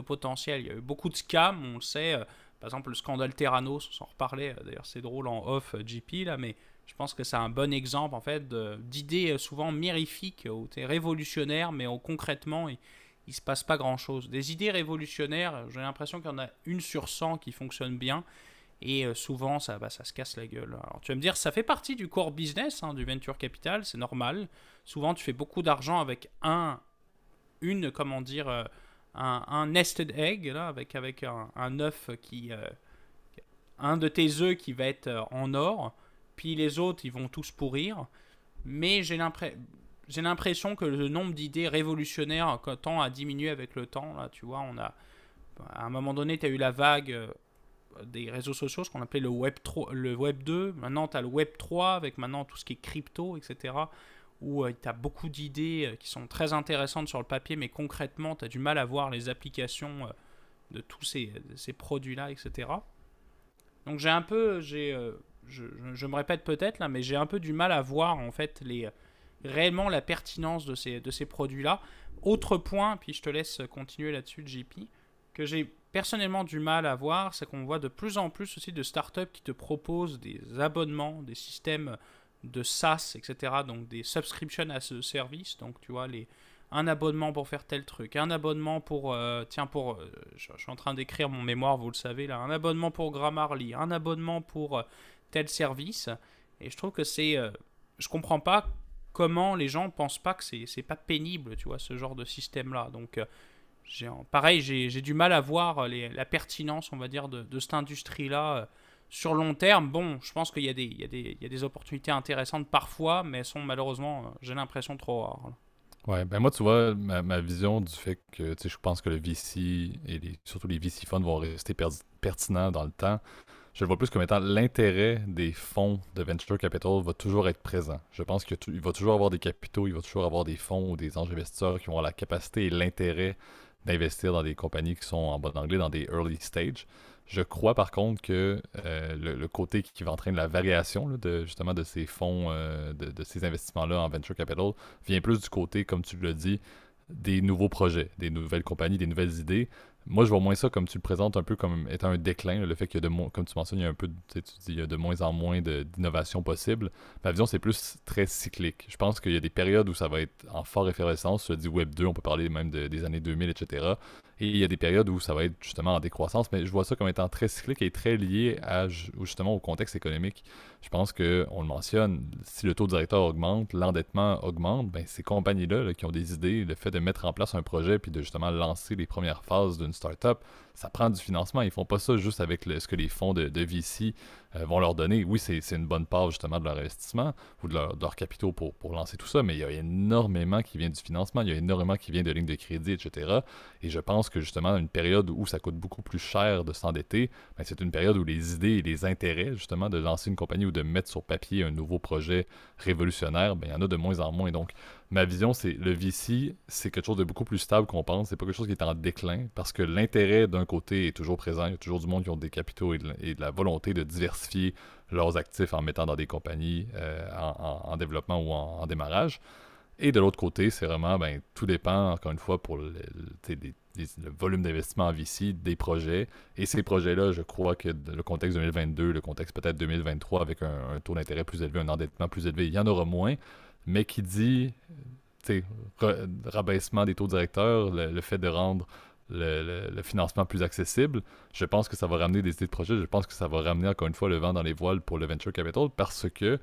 potentiel. Il y a eu beaucoup de scams, on le sait. Euh, par exemple, le scandale Terranos, on s'en reparlait. Euh, d'ailleurs, c'est drôle en off GP là, mais je pense que c'est un bon exemple en fait d'idées euh, souvent mirifiques où tu es révolutionnaire, mais concrètement, il, il se passe pas grand chose. Des idées révolutionnaires, j'ai l'impression qu'il y en a une sur 100 qui fonctionne bien. Et euh, souvent, ça, bah, ça se casse la gueule. Alors, tu vas me dire, ça fait partie du core business hein, du venture capital, c'est normal. Souvent, tu fais beaucoup d'argent avec un, une, comment dire, euh, un, nested egg, là, avec, avec un, œuf qui. Euh, un de tes œufs qui va être en or, puis les autres, ils vont tous pourrir. Mais j'ai l'impression que le nombre d'idées révolutionnaires tend à diminuer avec le temps. Là, tu vois, on a. À un moment donné, tu as eu la vague des réseaux sociaux, ce qu'on appelait le Web, 3, le web 2. Maintenant, tu as le Web 3 avec maintenant tout ce qui est crypto, etc. Où euh, tu as beaucoup d'idées euh, qui sont très intéressantes sur le papier, mais concrètement, tu as du mal à voir les applications euh, de tous ces, ces produits-là, etc. Donc j'ai un peu, j'ai, je, me répète peut-être là, mais j'ai un peu du mal à voir en fait réellement la pertinence de ces, de ces produits-là. Autre point, puis je te laisse continuer là-dessus, JP, que j'ai personnellement du mal à voir, c'est qu'on voit de plus en plus aussi de startups qui te proposent des abonnements, des systèmes de SaaS, etc. Donc des subscriptions à ce service. Donc tu vois, les, un abonnement pour faire tel truc, un abonnement pour, euh, tiens, pour, euh, je, suis en train d'écrire mon mémoire, vous le savez là, un abonnement pour Grammarly, un abonnement pour euh, tel service. Et je trouve que c'est, je comprends pas comment les gens pensent pas que c'est pas pénible, tu vois, ce genre de système là. Donc pareil, j'ai du mal à voir la pertinence, on va dire, de, cette industrie-là euh, sur long terme. Bon, je pense qu'il y, y, a des opportunités intéressantes parfois, mais elles sont malheureusement, euh, j'ai l'impression, trop rares. Ouais, ben moi, tu vois, ma, vision du fait que je pense que le VC et surtout les VC funds vont rester pertinents dans le temps, je le vois plus comme étant l'intérêt des fonds de venture capital va toujours être présent. Je pense qu'il va toujours avoir des capitaux, il va toujours avoir des fonds ou des anges investisseurs qui vont avoir la capacité et l'intérêt d'investir dans des compagnies qui sont en bon anglais dans des early stage. Je crois par contre que euh, le, côté qui va entraîner la variation de, de ces fonds, euh, de, ces investissements-là en venture capital, vient plus du côté, comme tu l'as dit, des nouveaux projets, des nouvelles compagnies, des nouvelles idées. Moi, je vois moins ça comme tu le présentes un peu comme étant un déclin, le fait qu'il y a de comme tu mentionnes, il y a un peu, tu dis, il y a de moins en moins d'innovation possible. Ma vision, c'est plus très cyclique. Je pense qu'il y a des périodes où ça va être en fort effervescence. Tu dis Web 2, on peut parler même des années 2000, etc. Et il y a des périodes où ça va être justement en décroissance, mais je vois ça comme étant très cyclique et très lié à justement au contexte économique. Je pense qu'on le mentionne, si le taux directeur augmente, l'endettement augmente, ben ces compagnies-là qui ont des idées, le fait de mettre en place un projet puis de justement lancer les premières phases d'une startup, ça prend du financement. Ils font pas ça juste avec ce que les fonds de, de VC euh, vont leur donner. Oui, c'est une bonne part justement de leur investissement ou de leur, capitaux pour, pour, lancer tout ça, mais il y a énormément qui vient du financement, il y a énormément qui vient de lignes de crédit, etc. Et je pense que justement, une période où ça coûte beaucoup plus cher de s'endetter, ben, c'est une période où les idées et les intérêts justement de lancer une compagnie ou de mettre sur papier un nouveau projet révolutionnaire, ben, il y en a de moins en moins. Donc, ma vision, c'est le VC, c'est quelque chose de beaucoup plus stable qu'on pense. C'est pas quelque chose qui est en déclin parce que l'intérêt d'un côté est toujours présent. Il y a toujours du monde qui ont des capitaux et de, la volonté de diversifier leurs actifs en mettant dans des compagnies euh, en, développement ou en, démarrage. Et de l'autre côté, c'est vraiment, ben, tout dépend, encore une fois, pour le, volume d'investissement en VC des projets. Et ces projets-là, je crois que le contexte 2022, le contexte peut-être 2023, avec un taux d'intérêt plus élevé, un endettement plus élevé, il y en aura moins mais qui dit rabaissement des taux directeurs, le, fait de rendre le, financement plus accessible, je pense que ça va ramener des idées de projet, je pense que ça va ramener encore une fois le vent dans les voiles pour le venture capital parce que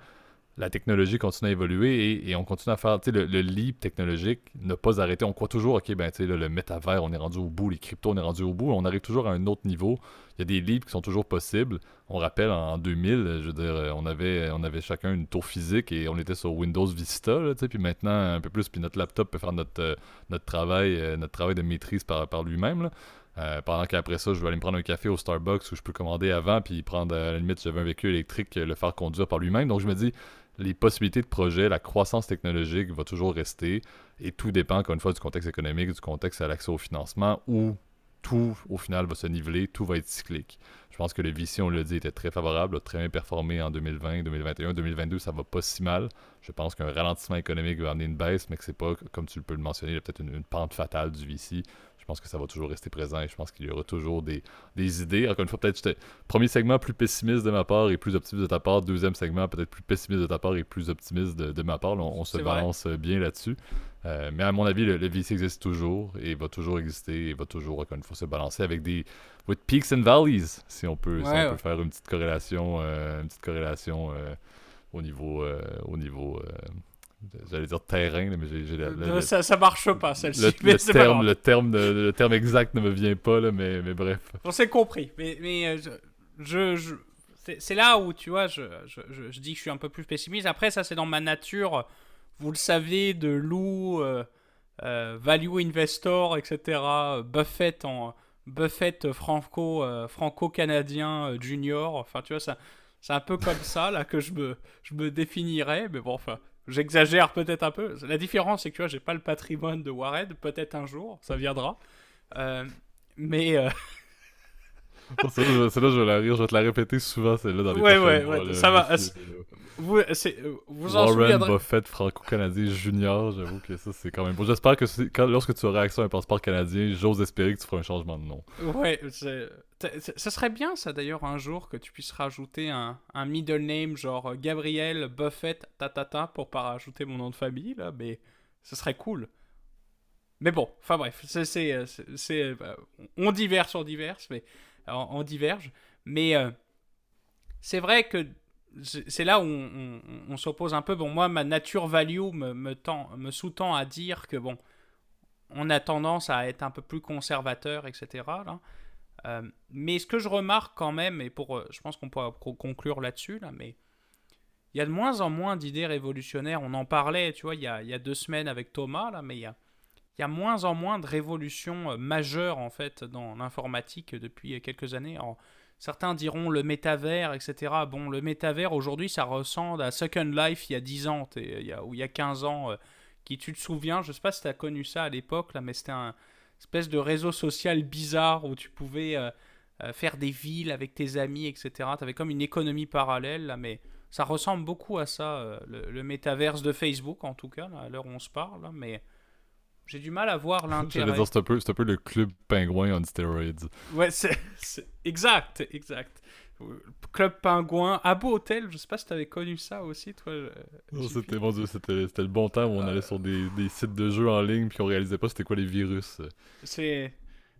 la technologie continue à évoluer et, on continue à faire, sais, le, leap technologique n'a pas arrêté. On croit toujours, ok, ben, sais, le métavers, on est rendu au bout, les cryptos, on est rendu au bout, on arrive toujours à un autre niveau. Il y a des leaps qui sont toujours possibles. On rappelle, en 2000, je veux dire, on avait, on avait chacun une tour physique et on était sur Windows Vista, sais, puis maintenant, un peu plus, puis notre laptop peut faire notre, euh, notre travail, euh, notre travail de maîtrise par, par lui-même, Euh, pendant qu'après ça, je vais aller me prendre un café au Starbucks où je peux commander avant, puis prendre, à la limite, j'avais un véhicule électrique, le faire conduire par lui-même. Donc je me dis, les possibilités de projet, la croissance technologique va toujours rester, et tout dépend, encore une fois, du contexte économique, du contexte à l'accès au financement, où tout, au final, va se niveler, tout va être cyclique. Je pense que le VC, on l'a dit, était très favorable, a très bien performé en 2020, 2021, 2022, ça va pas si mal. Je pense qu'un ralentissement économique va amener une baisse, mais que c'est pas, comme tu peux le mentionner, peut-être une, pente fatale du VC. Je pense que ça va toujours rester présent et je pense qu'il y aura toujours des, des idées. Encore une fois, peut-être premier segment plus pessimiste de ma part et plus optimiste de ta part. Deuxième segment peut-être plus pessimiste de ta part et plus optimiste de, ma part. on, se balance bien là-dessus. Euh, mais à mon avis, le, VC existe toujours et va toujours exister et va toujours, encore une fois, se balancer avec des with peaks and valleys, si on peut, faire une petite corrélation, euh, une petite corrélation euh, au niveau, au niveau j'allais dire terrain, mais j'ai, ça, ça marche pas, celle-ci. Le, terme, le, terme le terme exact ne me vient pas, là, mais, mais bref. On s'est compris, mais, mais je, je, c'est, là où, tu vois, je, je, je, dis que je suis un peu plus pessimiste. Après, ça, c'est dans ma nature vous le savez, de Lou, euh, euh, Value Investor, etc. Buffett en Buffett franco euh, franco canadien junior. Enfin, tu vois ça. C'est un peu comme ça là que je me, je me définirais, mais bon, enfin, j'exagère peut-être un peu. La différence, c'est que tu vois, j'ai pas le patrimoine de Warren, peut-être un jour, ça viendra. mais celle-là, je vais la rire, je vais te la répéter souvent, celle-là, dans les Ouais, ouais, ouais, ça va. Vous, vous en Warren Buffett, franco-canadien junior, j'avoue que ça, c'est quand même beau. J'espère que quand, lorsque tu auras accès à un passeport canadien, j'ose espérer que tu feras un changement de nom. Ouais, ça serait bien, ça, d'ailleurs, un jour, que tu puisses rajouter un, un middle name, genre Gabriel Buffett, tatata, pour pas rajouter mon nom de famille, là, mais ce serait cool. Mais bon, enfin bref, c'est, bah, on diverge, on diverge, mais on, diverge. Mais euh, c'est vrai que c'est là où on, s'oppose un peu. Bon, moi, ma nature value me, me, me sous-tend à dire que, bon, on a tendance à être un peu plus conservateur, etc. Là. Euh, mais ce que je remarque quand même, et pour, euh, je pense qu'on pourra conclure là-dessus, là, mais il y a de moins en moins d'idées révolutionnaires. On en parlait, tu vois, il y a, il y a deux semaines avec Thomas, là, mais il y a, il y a moins en moins de révolutions euh, majeures en fait dans l'informatique depuis quelques années. certains diront le métavers, etc. Bon, le métavers aujourd'hui, ça ressemble à Second Life il y a 10 ans, ou il y a 15 ans. Euh, qui tu te souviens, je sais pas si tu as connu ça à l'époque, mais c'était un espèce de réseau social bizarre où tu pouvais euh, faire des villes avec tes amis, etc. Tu avais comme une économie parallèle, mais ça ressemble beaucoup à ça, le, le métaverse de Facebook en tout cas, à l'heure où on se parle, mais j'ai du mal à voir l'intérêt. c'est un, peu, un peu le club pingouin on steroids. Ouais, c'est exact, exact. Club Pingouin, Abo Hotel, je sais pas si tu avais connu ça aussi, toi. c'était mon dieu, c'était le bon temps où on allait sur des, des, sites de jeux en ligne puis on réalisait pas c'était quoi les virus. C'est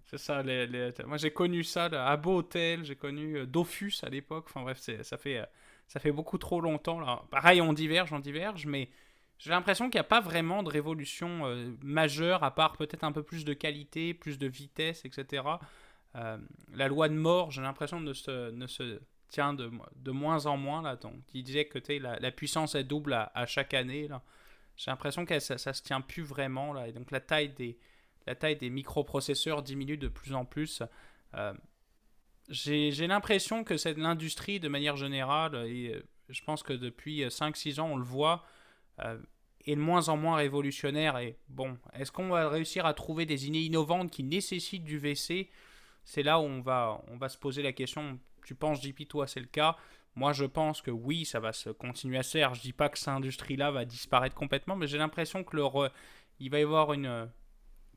c'est ça. Les, Moi j'ai connu ça, là, Abo Hotel, j'ai connu euh, Dofus à l'époque. Enfin bref, ça fait euh, ça fait beaucoup trop longtemps là. Pareil, on diverge, on diverge, mais j'ai l'impression qu'il n'y a pas vraiment de révolution euh, majeure, à part peut-être un peu plus de qualité, plus de vitesse, etc. Euh, la loi de mort, j'ai l'impression, ne se, ne se tient de, de, moins en moins. Là, donc, il disait que la, la, puissance est double à, chaque année. J'ai l'impression que ça ne se tient plus vraiment. Là, et donc la taille des, la taille des microprocesseurs diminue de plus en plus. Euh, j'ai l'impression que l'industrie de manière générale, et je pense que depuis 5-6 ans, on le voit, euh, est de moins en moins révolutionnaire. Et bon, est-ce qu'on va réussir à trouver des idées innovantes qui nécessitent du VC C'est là où on va, on va se poser la question. Tu penses, JP, toi, c'est le cas? Moi, je pense que oui, ça va se continuer à se faire. Je dis pas que cette industrie-là va disparaître complètement, mais j'ai l'impression que le il va y avoir une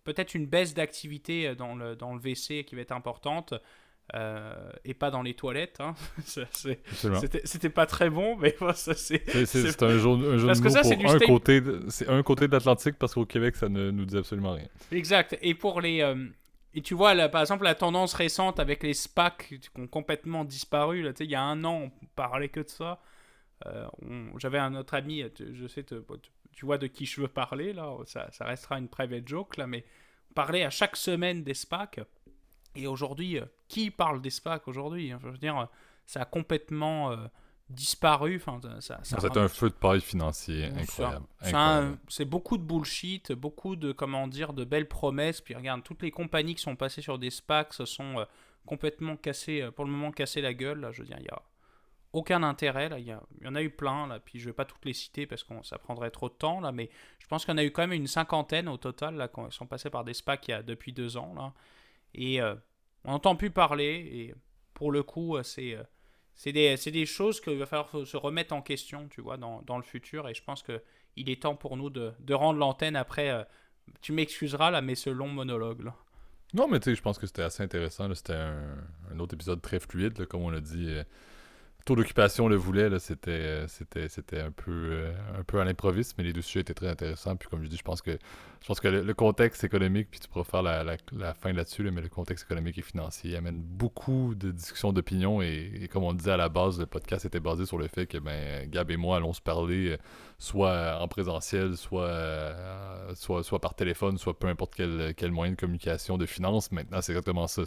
peut-être une baisse d'activité dans le, dans le VC qui va être importante. Euh, et pas dans les toilettes. Hein. C'était pas très bon, mais ça c'est. C'est un jeu, un de ça, pour un côté, c'est un côté de l'Atlantique parce qu'au Québec ça ne nous dit absolument rien. Exact. Et pour les euh, et tu vois là, par exemple la tendance récente avec les SPAC qui ont complètement disparu. Là, il y a un an on parlait que de ça. Euh, j'avais un autre ami, je sais, tu vois de qui je veux parler là. Ça, ça restera une private joke là, mais on parlait à chaque semaine des SPAC. Et aujourd'hui, qui parle des SPAC aujourd'hui? Je veux dire, ça a complètement euh, disparu. Enfin, ça, ça, C'était un feu de paille financier incroyable. C'est c'est beaucoup de bullshit, beaucoup de comment dire de belles promesses. Puis regarde, toutes les compagnies qui sont passées sur des SPACs se sont euh, complètement cassées, euh, pour le moment cassées la gueule. Là, je veux dire, il y a aucun intérêt. Là, il y, a- il y en a eu plein. Là, puis je vais pas toutes les citer parce que ça prendrait trop de temps là. Mais je pense qu'il y en a eu quand même une cinquantaine au total là, qui sont passés par des SPACs il y a depuis deux ans là. Et euh, on n'entend plus parler. Et pour le coup, euh, c'est euh, c'est des, des choses qu'il va falloir se remettre en question, tu vois, dans, dans le futur. Et je pense que il est temps pour nous de, de rendre l'antenne après. tu m'excuseras là, mais ce long monologue là. Non, mais tu sais, je pense que c'était assez intéressant. C'était un, autre épisode très fluide, comme on l'a dit. Taux d'occupation le voulait, euh, c'était, un peu, euh, un peu à l'improviste, mais les deux sujets étaient très intéressants. Puis comme je dis, je pense que, je pense que le, contexte économique, puis tu pourras faire la, la, fin là-dessus, là, mais le contexte économique et financier amène beaucoup de discussions d'opinion. Et, et comme on le disait à la base, le podcast était basé sur le fait que ben, Gab et moi allons se parler euh, soit en présentiel, soit, euh, soit, soit par téléphone, soit peu importe quel, quel moyen de communication de finance. Maintenant, c'est exactement ça.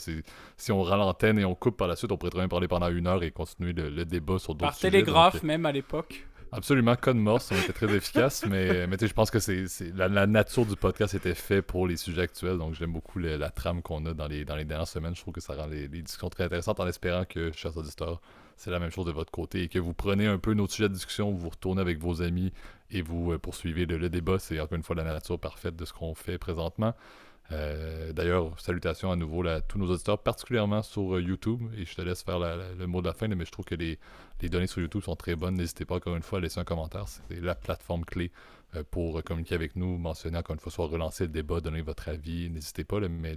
Si on rend l'antenne et on coupe par la suite, on pourrait très bien parler pendant une heure et continuer le, le débat sur d'autres Par sujets. télégraphe Donc, même à l'époque. Absolument, code morse, on était très efficace, mais, mais tu sais, je pense que c'est, la, la nature du podcast était fait pour les sujets actuels, donc j'aime beaucoup le- la trame qu'on a dans les, dans les dernières semaines. Je trouve que ça rend les, les discussions très intéressantes en espérant que, chers auditeurs, c'est la même chose de votre côté et que vous prenez un peu nos sujets de discussion, vous retournez avec vos amis et vous euh, poursuivez le, débat. C'est encore une fois la nature parfaite de ce qu'on fait présentement. Euh, D'ailleurs, salutations à nouveau à tous nos auditeurs, particulièrement sur euh, YouTube. Et je te laisse faire le mot de la fin, mais je trouve que les, données sur YouTube sont très bonnes. N'hésitez pas encore une fois à laisser un commentaire. C'est la plateforme clé pour communiquer avec nous, mentionner encore une fois, soit relancer le débat, donner votre avis. N'hésitez pas, mais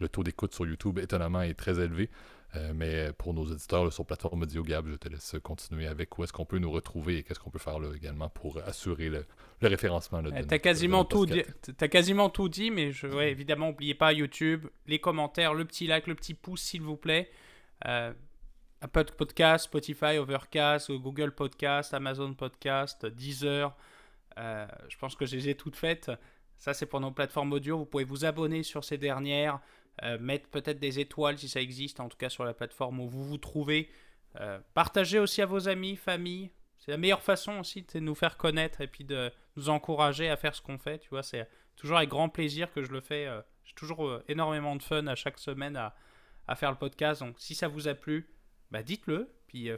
le taux d'écoute sur YouTube, étonnamment, est très élevé. Euh, mais pour nos auditeurs là, sur plateforme Audio Gab, je te laisse continuer avec où est-ce qu'on peut nous retrouver et qu'est-ce qu'on peut faire là, également pour assurer le, le référencement. là, de Eh, notre- T'as quasiment de tout dit. T'as quasiment tout dit, mais je, ouais, évidemment, n'oubliez pas YouTube, les commentaires, le petit like, le petit pouce, s'il vous plaît. Euh, Apple Podcast, Spotify, Overcast, Google Podcast, Amazon Podcast, Deezer. Euh, je pense que je les ai toutes faites. Ça, c'est pour nos plateformes audio. Vous pouvez vous abonner sur ces dernières, euh, mettre peut-être des étoiles si ça existe, en tout cas sur la plateforme où vous vous trouvez. Euh, partagez aussi à vos amis, famille. C'est la meilleure façon aussi de nous faire connaître et puis de nous encourager à faire ce qu'on fait. Tu vois, c'est toujours avec grand plaisir que je le fais. euh, J'ai toujours énormément de fun à chaque semaine à, faire le podcast. Donc, si ça vous a plu, bah, dites-le. Puis,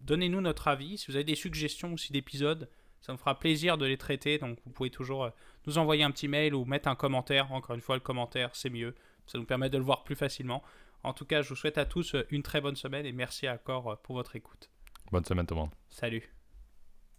donnez-nous notre avis. Si vous avez des suggestions aussi d'épisodes, ça me fera plaisir de les traiter. Donc, vous pouvez toujours nous envoyer un petit mail ou mettre un commentaire. Encore une fois, le commentaire, c'est mieux. Ça nous permet de le voir plus facilement. En tout cas, je vous souhaite à tous une très bonne semaine et merci encore euh, pour votre écoute. Bonne semaine tout le monde. Salut